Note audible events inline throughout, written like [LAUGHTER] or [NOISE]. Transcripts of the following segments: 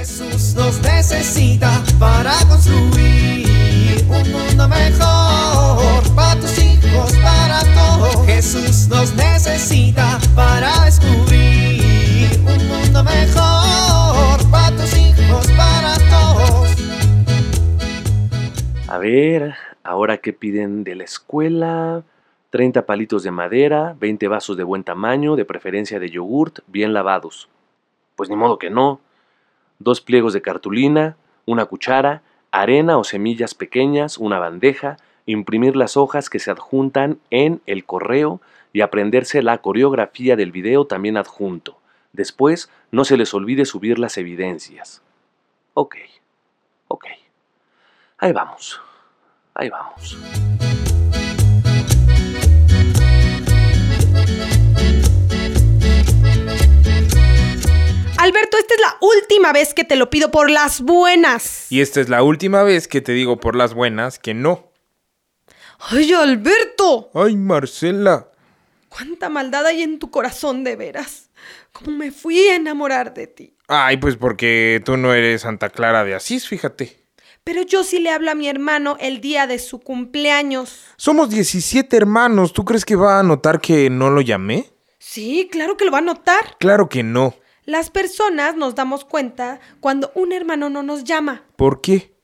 Jesús nos necesita para construir un mundo mejor para tus hijos, para todos. Jesús nos necesita para descubrir un mundo mejor para tus hijos, para todos. A ver, ahora qué piden de la escuela. 30 palitos de madera, 20 vasos de buen tamaño, de preferencia de yogurt, bien lavados. Pues ni modo que no. Dos pliegos de cartulina, una cuchara, arena o semillas pequeñas, una bandeja, imprimir las hojas que se adjuntan en el correo y aprenderse la coreografía del video también adjunto. Después, no se les olvide subir las evidencias. Ok, ok. Ahí vamos, ahí vamos. Última vez que te lo pido por las buenas. Y esta es la última vez que te digo por las buenas que no. ¡Ay, Alberto! Ay, Marcela. ¿Cuánta maldad hay en tu corazón de veras? ¿Cómo me fui a enamorar de ti? Ay, pues porque tú no eres Santa Clara de Asís, fíjate. Pero yo sí le hablo a mi hermano el día de su cumpleaños. Somos 17 hermanos. ¿Tú crees que va a notar que no lo llamé? Sí, claro que lo va a notar. Claro que no. Las personas nos damos cuenta cuando un hermano no nos llama. ¿Por qué?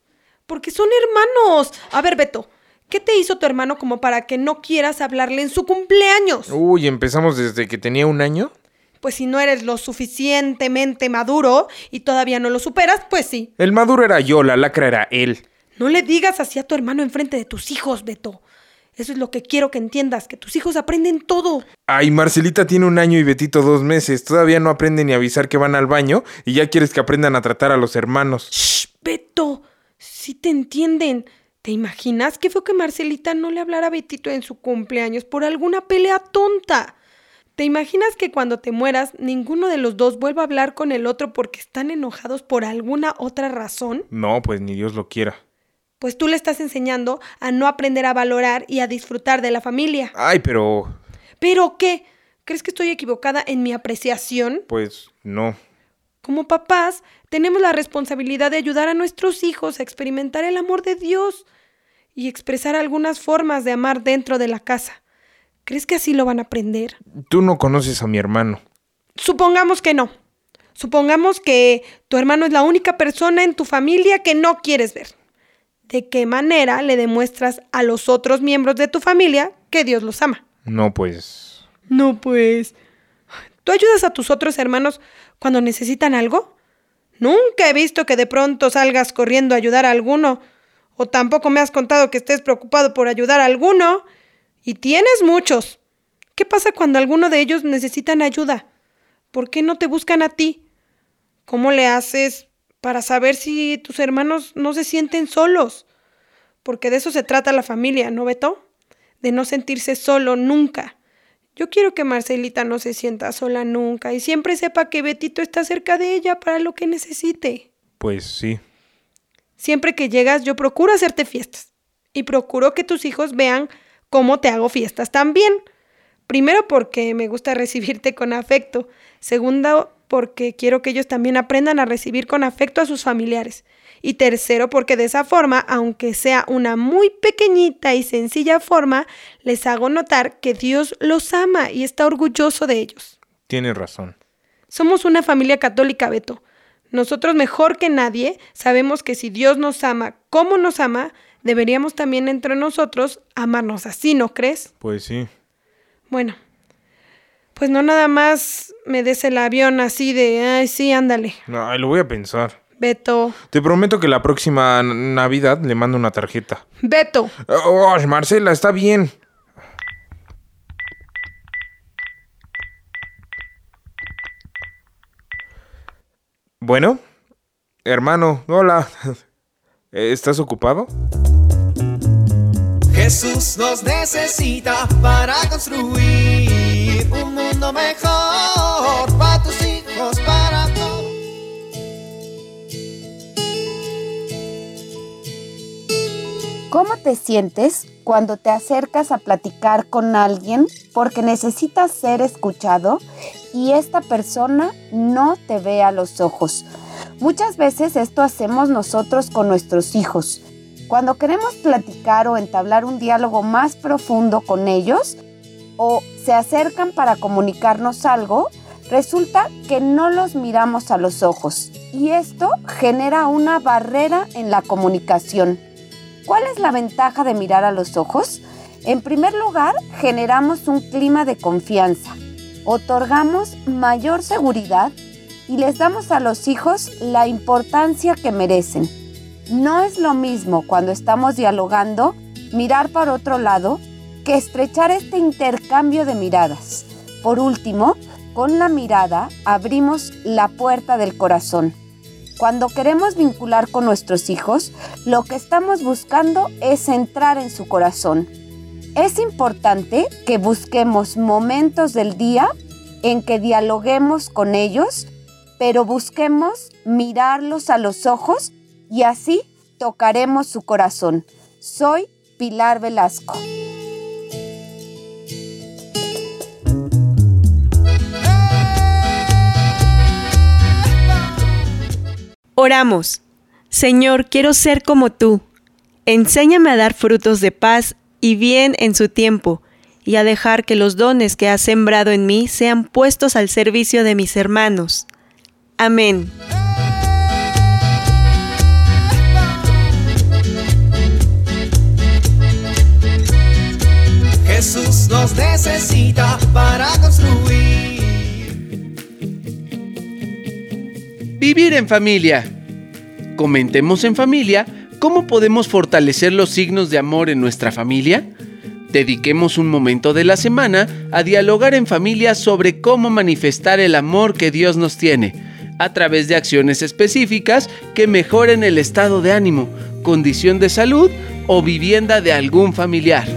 Porque son hermanos. A ver, Beto, ¿qué te hizo tu hermano como para que no quieras hablarle en su cumpleaños? Uy, empezamos desde que tenía un año. Pues si no eres lo suficientemente maduro y todavía no lo superas, pues sí. El maduro era yo, la lacra era él. No le digas así a tu hermano enfrente de tus hijos, Beto. Eso es lo que quiero que entiendas, que tus hijos aprenden todo. Ay, Marcelita tiene un año y Betito dos meses. Todavía no aprenden ni a avisar que van al baño y ya quieres que aprendan a tratar a los hermanos. Shh, Beto. Sí te entienden. ¿Te imaginas qué fue que Marcelita no le hablara a Betito en su cumpleaños por alguna pelea tonta? ¿Te imaginas que cuando te mueras ninguno de los dos vuelva a hablar con el otro porque están enojados por alguna otra razón? No, pues ni Dios lo quiera. Pues tú le estás enseñando a no aprender a valorar y a disfrutar de la familia. Ay, pero... ¿Pero qué? ¿Crees que estoy equivocada en mi apreciación? Pues no. Como papás, tenemos la responsabilidad de ayudar a nuestros hijos a experimentar el amor de Dios y expresar algunas formas de amar dentro de la casa. ¿Crees que así lo van a aprender? Tú no conoces a mi hermano. Supongamos que no. Supongamos que tu hermano es la única persona en tu familia que no quieres ver. ¿De qué manera le demuestras a los otros miembros de tu familia que Dios los ama? No, pues... No, pues... ¿Tú ayudas a tus otros hermanos cuando necesitan algo? Nunca he visto que de pronto salgas corriendo a ayudar a alguno. O tampoco me has contado que estés preocupado por ayudar a alguno. Y tienes muchos. ¿Qué pasa cuando alguno de ellos necesitan ayuda? ¿Por qué no te buscan a ti? ¿Cómo le haces para saber si tus hermanos no se sienten solos? Porque de eso se trata la familia, ¿no, Beto? De no sentirse solo nunca. Yo quiero que Marcelita no se sienta sola nunca y siempre sepa que Betito está cerca de ella para lo que necesite. Pues sí. Siempre que llegas yo procuro hacerte fiestas y procuro que tus hijos vean cómo te hago fiestas también. Primero porque me gusta [LAUGHS] recibirte con afecto. Segundo porque quiero que ellos también aprendan a recibir con afecto a sus familiares. Y tercero, porque de esa forma, aunque sea una muy pequeñita y sencilla forma, les hago notar que Dios los ama y está orgulloso de ellos. Tienes razón. Somos una familia católica, Beto. Nosotros mejor que nadie sabemos que si Dios nos ama como nos ama, deberíamos también entre nosotros amarnos así, ¿no crees? Pues sí. Bueno, pues no nada más me des el avión así de, ay, sí, ándale. Ay, lo voy a pensar. Beto. Te prometo que la próxima Navidad le mando una tarjeta. Beto. Oh, Marcela, está bien. Bueno, hermano, hola. [LAUGHS] ¿Estás ocupado? Jesús nos necesita para construir mejor para tus hijos, para todos. ¿Cómo te sientes cuando te acercas a platicar con alguien porque necesitas ser escuchado y esta persona no te ve a los ojos? Muchas veces esto hacemos nosotros con nuestros hijos. Cuando queremos platicar o entablar un diálogo más profundo con ellos o se acercan para comunicarnos algo, resulta que no los miramos a los ojos y esto genera una barrera en la comunicación. ¿Cuál es la ventaja de mirar a los ojos? En primer lugar, generamos un clima de confianza, otorgamos mayor seguridad y les damos a los hijos la importancia que merecen. No es lo mismo cuando estamos dialogando mirar para otro lado que estrechar este intercambio de miradas. Por último, con la mirada abrimos la puerta del corazón. Cuando queremos vincular con nuestros hijos, lo que estamos buscando es entrar en su corazón. Es importante que busquemos momentos del día en que dialoguemos con ellos pero busquemos mirarlos a los ojos y así tocaremos su corazón. Soy Pilar Velasco. Oramos. Señor, quiero ser como tú. Enséñame a dar frutos de paz y bien en su tiempo, y a dejar que los dones que has sembrado en mí sean puestos al servicio de mis hermanos. Amén. Jesús nos necesita para construir. Vivir en familia. Comentemos en familia cómo podemos fortalecer los signos de amor en nuestra familia. Dediquemos un momento de la semana a dialogar en familia sobre cómo manifestar el amor que Dios nos tiene a través de acciones específicas que mejoren el estado de ánimo, condición de salud o vivienda de algún familiar.